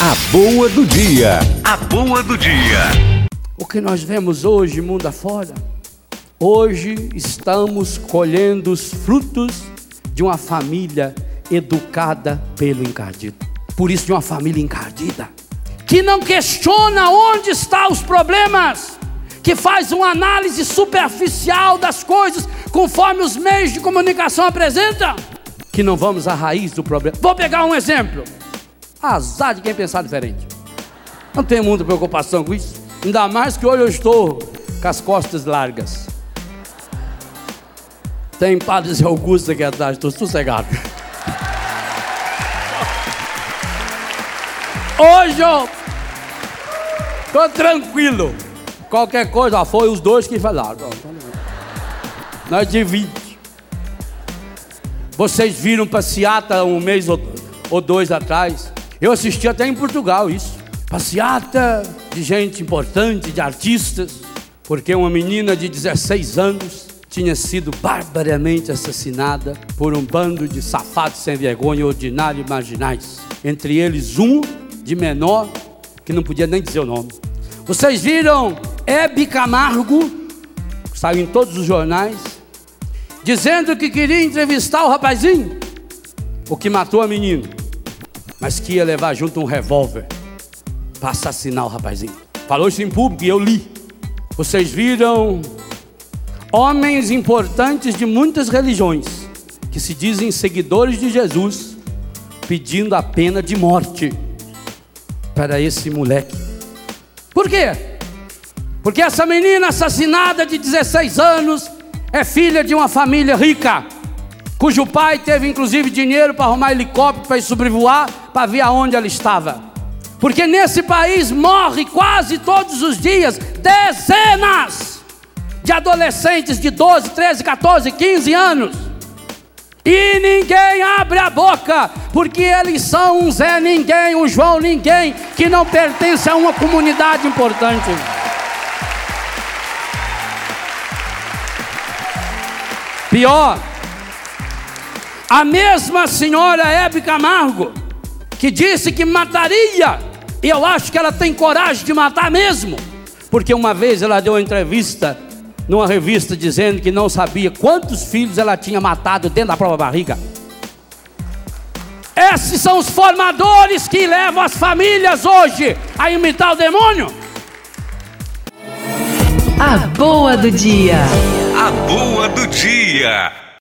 A boa do dia. A boa do dia. O que nós vemos hoje, mundo afora, hoje estamos colhendo os frutos de uma família educada pelo encardido. Por isso, de uma família encardida, que não questiona onde estão os problemas, que faz uma análise superficial das coisas conforme os meios de comunicação apresentam, que não vamos à raiz do problema. Vou pegar um exemplo. Azar de quem pensar diferente. Não tenho muita preocupação com isso. Ainda mais que hoje eu estou com as costas largas. Tem Padre Zé Augusto aqui atrás, estou sossegado. Hoje eu estou tranquilo. Qualquer coisa, foi os dois que falaram. Nós dividimos. Vocês viram passeata um mês ou dois atrás? Eu assisti até em Portugal isso. Passeata de gente importante, de artistas, porque uma menina de 16 anos tinha sido barbaramente assassinada por um bando de safados sem vergonha, ordinários e marginais. Entre eles um de menor que não podia nem dizer o nome. Vocês viram Hebe Camargo, saiu em todos os jornais, dizendo que queria entrevistar o rapazinho, o que matou a menina mas que ia levar junto um revólver para assassinar o rapazinho. Falou isso em público e eu li. Vocês viram homens importantes de muitas religiões que se dizem seguidores de Jesus pedindo a pena de morte para esse moleque. Por quê? Porque essa menina assassinada de 16 anos é filha de uma família rica cujo pai teve inclusive dinheiro para arrumar helicóptero para ir sobrevoar, para ver aonde ela estava. Porque nesse país morre quase todos os dias dezenas de adolescentes de 12, 13, 14, 15 anos. E ninguém abre a boca, porque eles são um Zé Ninguém, um João Ninguém, que não pertence a uma comunidade importante. Pior, a mesma senhora Hebe Camargo, que disse que mataria, e eu acho que ela tem coragem de matar mesmo, porque uma vez ela deu uma entrevista numa revista dizendo que não sabia quantos filhos ela tinha matado dentro da própria barriga. Esses são os formadores que levam as famílias hoje a imitar o demônio. A boa do dia. A boa do dia.